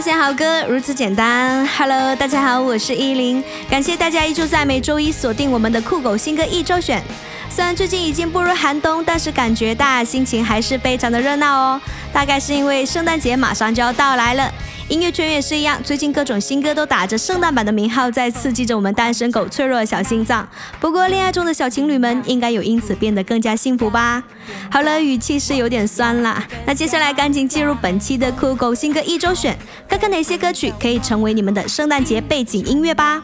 发现好歌如此简单。Hello，大家好，我是依林，感谢大家依旧在每周一锁定我们的酷狗新歌一周选。虽然最近已经步入寒冬，但是感觉大家心情还是非常的热闹哦。大概是因为圣诞节马上就要到来了。音乐圈也是一样，最近各种新歌都打着圣诞版的名号，在刺激着我们单身狗脆弱的小心脏。不过，恋爱中的小情侣们应该有因此变得更加幸福吧？好了，语气是有点酸了。那接下来赶紧进入本期的酷狗新歌一周选，看看哪些歌曲可以成为你们的圣诞节背景音乐吧。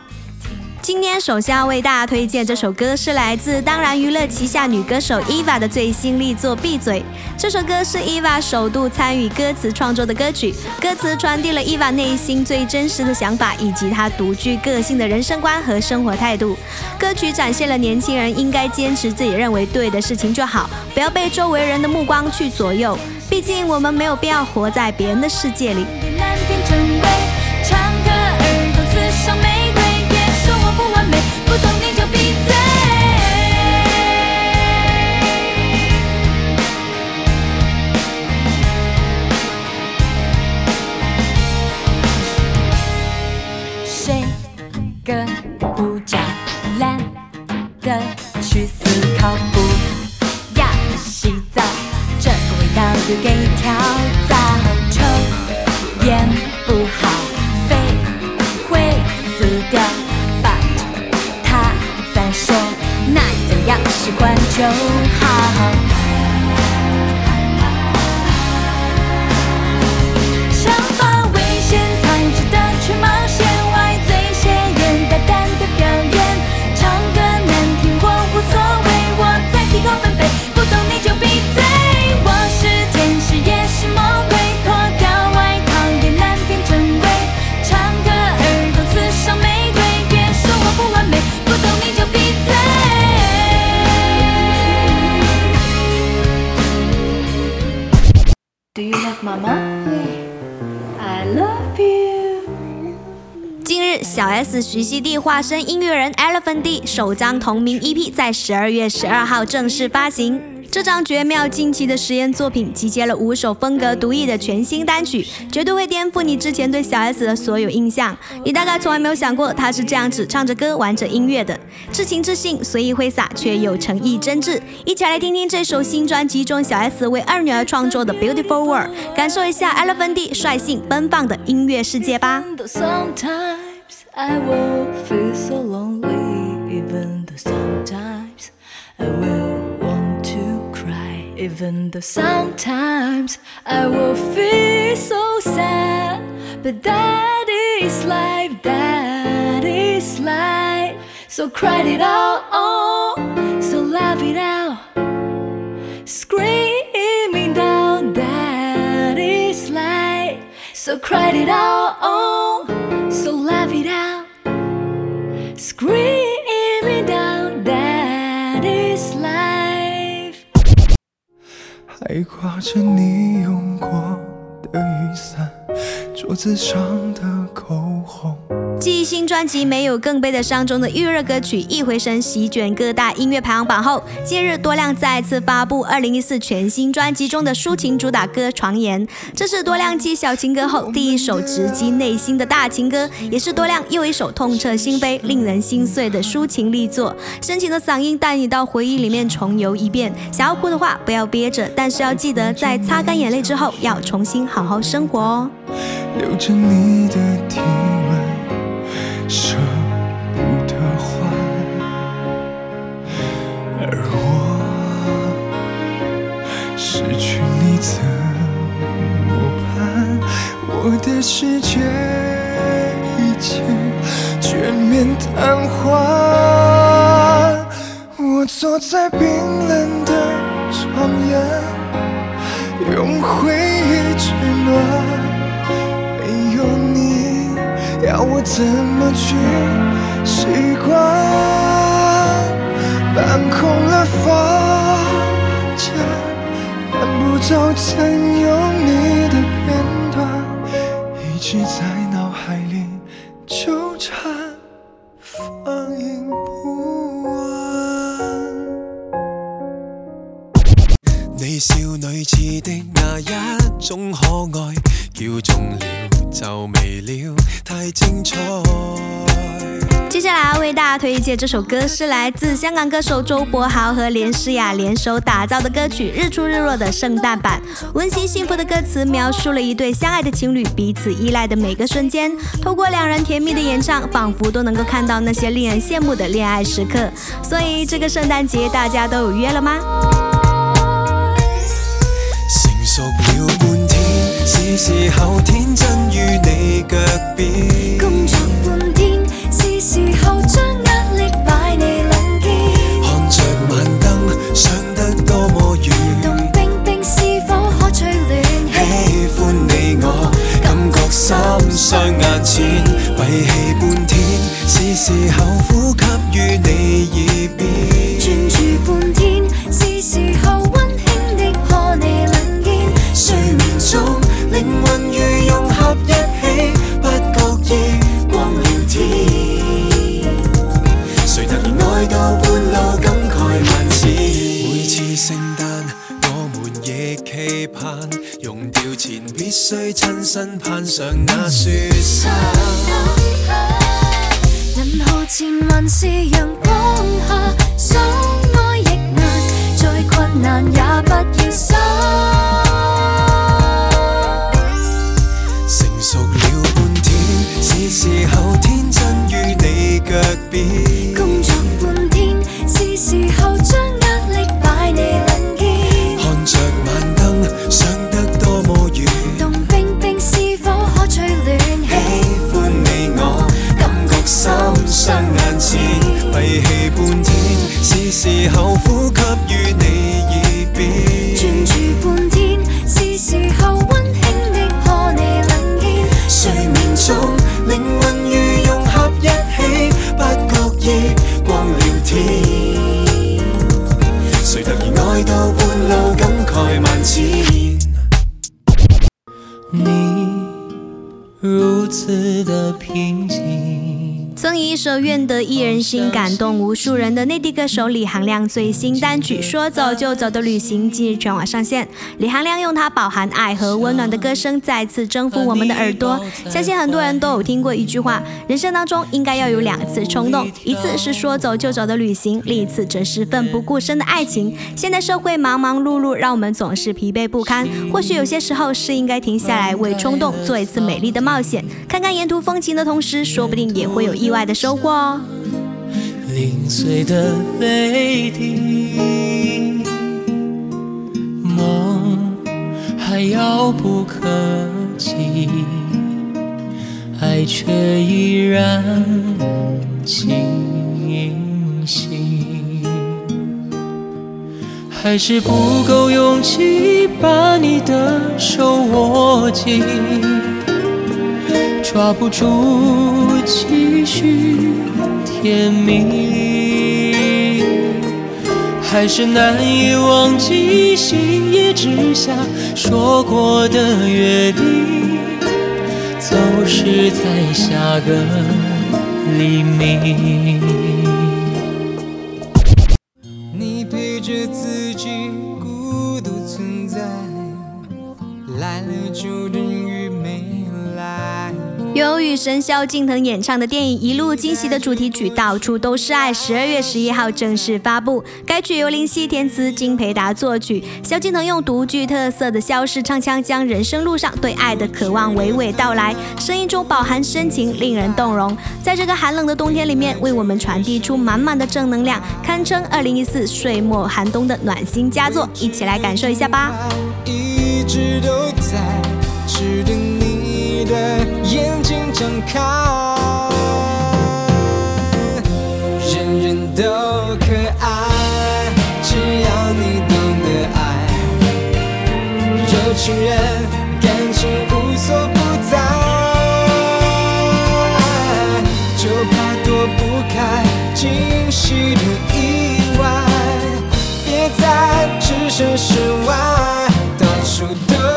今天首先要为大家推荐这首歌，是来自当然娱乐旗下女歌手 Eva 的最新力作《闭嘴》。这首歌是 Eva 首度参与歌词创作的歌曲，歌词传递了 Eva 内心最真实的想法，以及她独具个性的人生观和生活态度。歌曲展现了年轻人应该坚持自己认为对的事情就好，不要被周围人的目光去左右。毕竟我们没有必要活在别人的世界里。S 徐熙娣化身音乐人 Elephant D 首张同名 EP 在十二月十二号正式发行。这张绝妙惊奇的实验作品集结了五首风格独异的全新单曲，绝对会颠覆你之前对小 S 的所有印象。你大概从来没有想过她是这样子唱着歌、玩着音乐的，至情至性、随意挥洒，却有诚意真挚。一起来听听这首新专辑中小 S 为二女儿创作的《Beautiful World》，感受一下 Elephant D 率性奔放的音乐世界吧。I will feel so lonely, even though sometimes I will want to cry, even though sometimes I will feel so sad. But that is life, that is life. So cry it out, oh, so laugh it out, screaming down, that is life. So cry it out, oh. Screaming down, that is life。还挂着你用过的雨伞，桌子上的口红。继新专辑《没有更悲的伤》中的预热歌曲《一回神》席卷各大音乐排行榜后，近日多亮再次发布2014全新专辑中的抒情主打歌《床言》，这是多亮继小情歌后第一首直击内心的大情歌，也是多亮又一首痛彻心扉、令人心碎的抒情力作。深情的嗓音带你到回忆里面重游一遍，想要哭的话不要憋着，但是要记得在擦干眼泪之后要重新好好生活哦。留着你的。舍不得换，而我失去你怎么办？我的世界已经全面瘫痪。我坐在冰冷的床沿，用回忆取暖。要我怎么去习惯？搬空了房间，搬不走曾有你的片段，一直在脑海里纠缠，放映不完。你少女似的那一种可爱，叫中了就未了，太精彩。接下来为大家推荐这首歌，是来自香港歌手周柏豪和连诗雅联手打造的歌曲《日出日落》的圣诞版。温馨幸福的歌词描述了一对相爱的情侣彼此依赖的每个瞬间，透过两人甜蜜的演唱，仿佛都能够看到那些令人羡慕的恋爱时刻。所以这个圣诞节大家都有约了吗？成熟了半天，是时候天真腳邊。工作半天，是時候將壓力擺你两肩。看着晚燈，想得多麼遠。凍冰冰是否可取暖氣？喜歡你我，感覺心相眼前，閉氣半天，是時候呼吸於你耳邊。專注半天，是時候前必須親身攀上那雪山。銀河前还是阳光下，相爱亦难，再困难也不要散。成熟了半天，是时候天真於你脚边。无数人的内地歌手李行亮最新单曲《说走就走的旅行》近日全网上线。李行亮用他饱含爱和温暖的歌声再次征服我们的耳朵。相信很多人都有听过一句话：人生当中应该要有两次冲动，一次是说走就走的旅行，另一次则是奋不顾身的爱情。现代社会忙忙碌碌，让我们总是疲惫不堪。或许有些时候是应该停下来，为冲动做一次美丽的冒险，看看沿途风景的同时，说不定也会有意外的收获哦。零碎的泪滴，梦还遥不可及，爱却依然清晰。还是不够勇气把你的手握紧，抓不住继续甜蜜，还是难以忘记星夜之下说过的约定，总是在下个黎明。由雨神萧敬腾演唱的电影《一路惊喜》的主题曲《到处都是爱》，十二月十一号正式发布。该曲由林夕填词，金培达作曲。萧敬腾用独具特色的萧式唱腔，将人生路上对爱的渴望娓娓道来，声音中饱含深情，令人动容。在这个寒冷的冬天里面，为我们传递出满满的正能量，堪称二零一四岁末寒冬的暖心佳作。一起来感受一下吧。一直都在，你的眼睛睁开，人人都可爱，只要你懂得爱，有情人感情无所不在，就怕躲不开惊喜的意外，别再置身事外，到处都。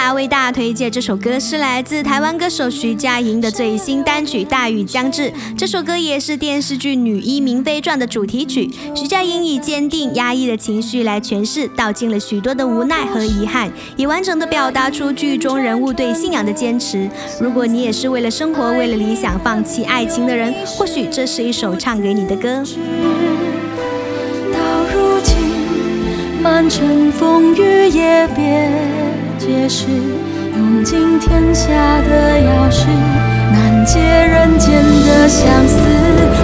来为大家推荐这首歌是来自台湾歌手徐佳莹的最新单曲《大雨将至》。这首歌也是电视剧《女医明妃传》的主题曲。徐佳莹以坚定压抑的情绪来诠释，道尽了许多的无奈和遗憾，也完整的表达出剧中人物对信仰的坚持。如果你也是为了生活、为了理想放弃爱情的人，或许这是一首唱给你的歌。到如今，满城风雨也别解释，用尽天下的钥匙，难解人间的相思。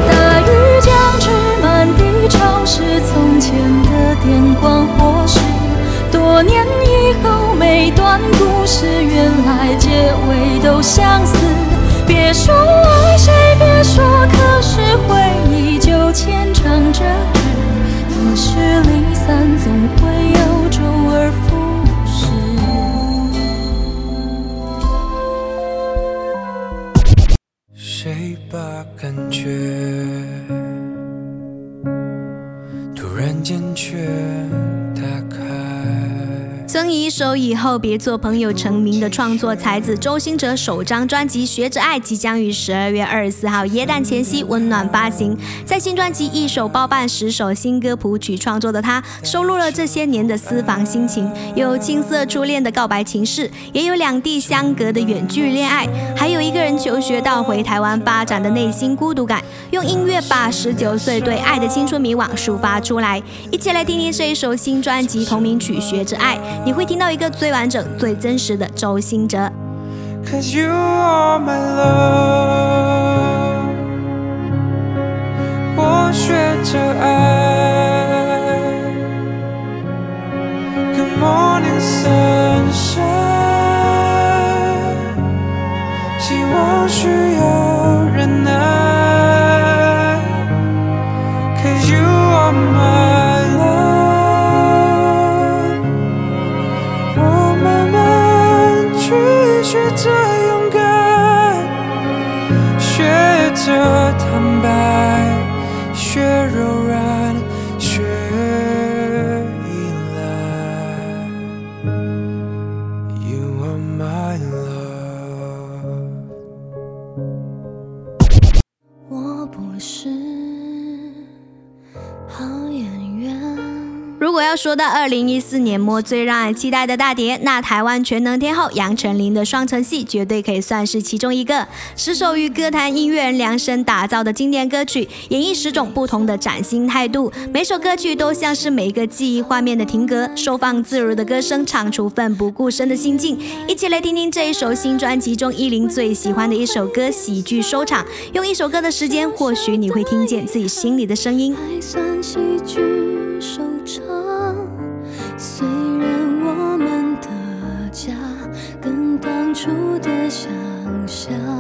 大雨将至，满地潮湿，从前的电光火石，多年以后，每段故事原来结尾都相似。别说爱谁，别说，可是回以《后别做朋友》成名的创作才子周兴哲首张专辑《学着爱》即将于十二月二十四号耶诞前夕温暖发行。在新专辑一手包办十首新歌谱曲创作的他，收录了这些年的私房心情，有青涩初恋的告白情事，也有两地相隔的远距恋爱，还有一个人求学到回台湾发展的内心孤独感。用音乐把十九岁对爱的青春迷惘抒发出来。一起来听听这一首新专辑同名曲《学着爱》。你会听到一个最完整、最真实的周星哲。我学着爱。说到二零一四年末最让人期待的大碟，那台湾全能天后杨丞琳的《双城戏》绝对可以算是其中一个。十首与歌坛音乐人量身打造的经典歌曲，演绎十种不同的崭新态度，每首歌曲都像是每一个记忆画面的停格，收放自如的歌声，唱出奋不顾身的心境。一起来听听这一首新专辑中依林最喜欢的一首歌《喜剧收场》。用一首歌的时间，或许你会听见自己心里的声音。还算喜剧收场。虽然我们的家跟当初的想象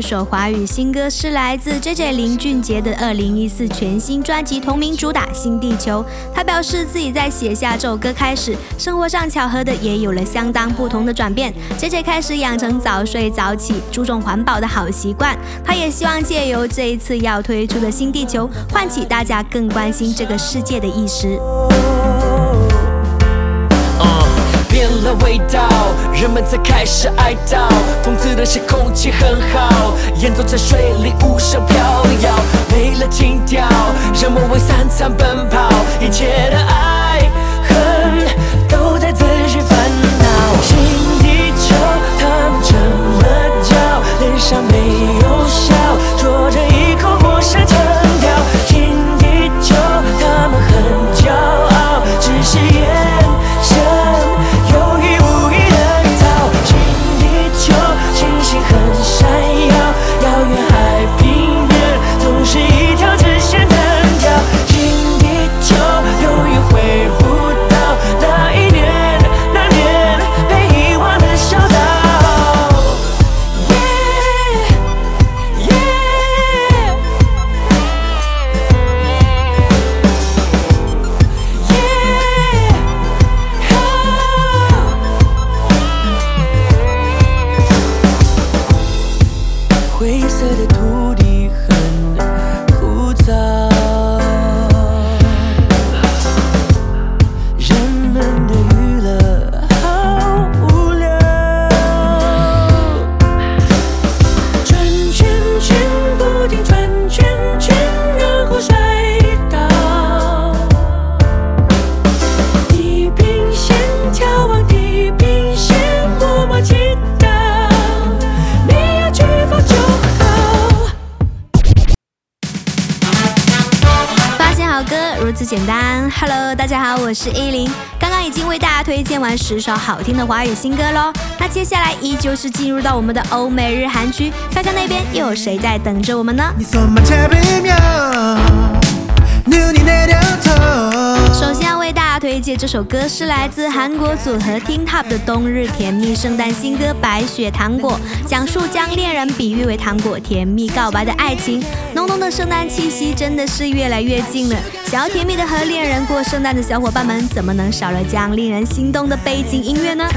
一首华语新歌，是来自 JJ 林俊杰的二零一四全新专辑同名主打《新地球》。他表示自己在写下这首歌开始，生活上巧合的也有了相当不同的转变。JJ 开始养成早睡早起、注重环保的好习惯。他也希望借由这一次要推出的《新地球》，唤起大家更关心这个世界的意识。的味道，人们才开始哀悼。讽刺的是空气很好，演奏在水里无声飘摇。没了情调，人们为三餐奔跑，一切的爱恨都在自寻烦恼。新地球，他们成了焦，脸上没大家好，我是依林。刚刚已经为大家推荐完十首好听的华语新歌喽，那接下来依旧是进入到我们的欧美日韩区，看看那边又有谁在等着我们呢？首先要为大家推荐这首歌，是来自韩国组合 t i n Top 的冬日甜蜜圣诞新歌《白雪糖果》，讲述将恋人比喻为糖果甜蜜告白的爱情。的圣诞气息真的是越来越近了。想要甜蜜的和恋人过圣诞的小伙伴们，怎么能少了这样令人心动的背景音乐呢？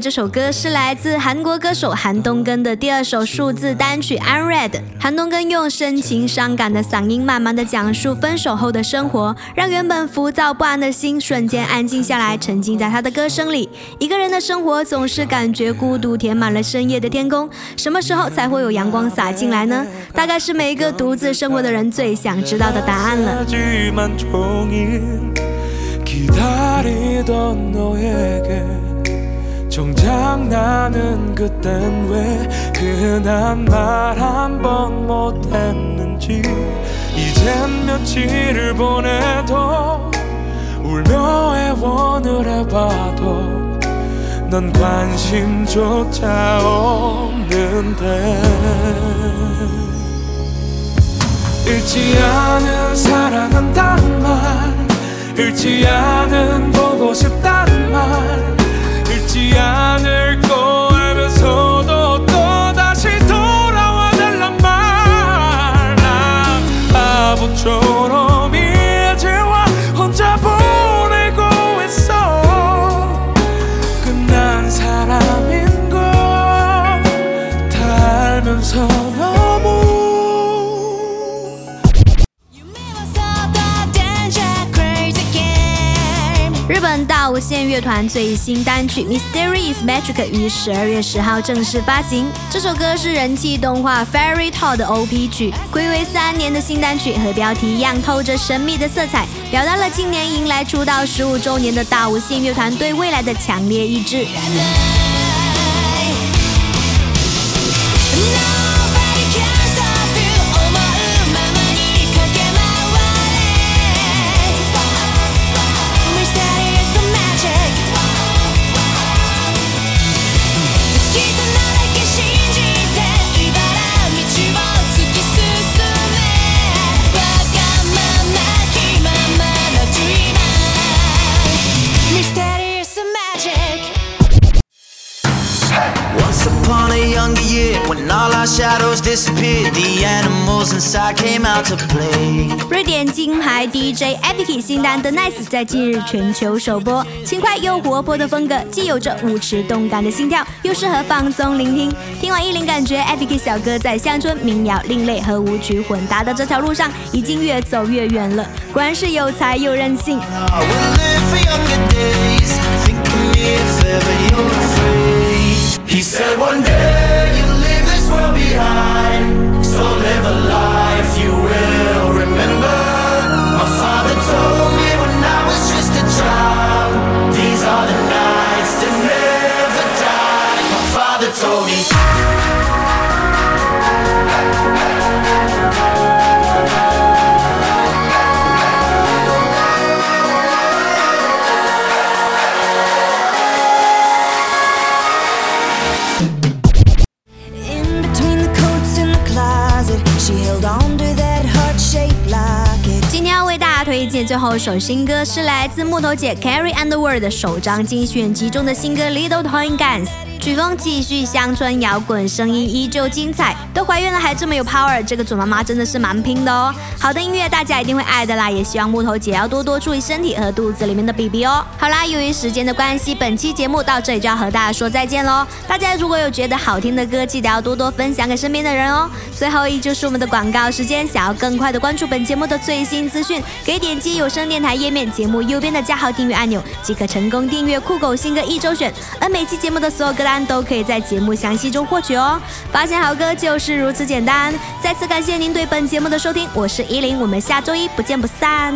这首歌是来自韩国歌手韩东根的第二首数字单曲《Unread》。韩东根用深情伤感的嗓音，慢慢的讲述分手后的生活，让原本浮躁不安的心瞬间安静下来，沉浸在他的歌声里。一个人的生活总是感觉孤独，填满了深夜的天空。什么时候才会有阳光洒进来呢？大概是每一个独自生活的人最想知道的答案了。 정작 나는 그땐 왜 괜한 말한 번 못했는지. 이젠 며칠을 보내도 울며 애원을 해봐도 넌 관심조차 없는데. 읽지 않은 사랑한다는 말 읽지 않은 보고 싶다는 말 읽지 않을 거 알면서도 无限乐团最新单曲《Mysterious Magic》于十二月十号正式发行。这首歌是人气动画《Fairy Tale》的 OP 曲，暌违三年的新单曲和标题一样，透着神秘的色彩，表达了今年迎来出道十五周年的大无限乐团对未来的强烈意志。牌 DJ Epic 新单《The Nice》在近日全球首播，轻快又活泼的风格，既有着舞池动感的心跳，又适合放松聆听。听完一零，感觉 Epic 小哥在乡村民谣、另类和舞曲混搭的这条路上，已经越走越远了。果然是有才又任性。Told me like 今天要为大家推荐最后一首新歌，是来自木头姐 Carrie Underwood 的首张精选集中的新歌《Little Toy Guns》。曲风继续乡村摇滚，声音依旧精彩。都怀孕了还这么有 power，这个准妈妈真的是蛮拼的哦。好的音乐大家一定会爱的啦，也希望木头姐要多多注意身体和肚子里面的 BB 哦。好啦，由于时间的关系，本期节目到这里就要和大家说再见喽。大家如果有觉得好听的歌，记得要多多分享给身边的人哦。最后依旧是我们的广告时间，想要更快的关注本节目的最新资讯，可以点击有声电台页面节目右边的加号订阅按钮，即可成功订阅酷狗新歌一周选。而每期节目的所有歌单都可以在。节目详细中获取哦，发现好歌就是如此简单。再次感谢您对本节目的收听，我是依林，我们下周一不见不散。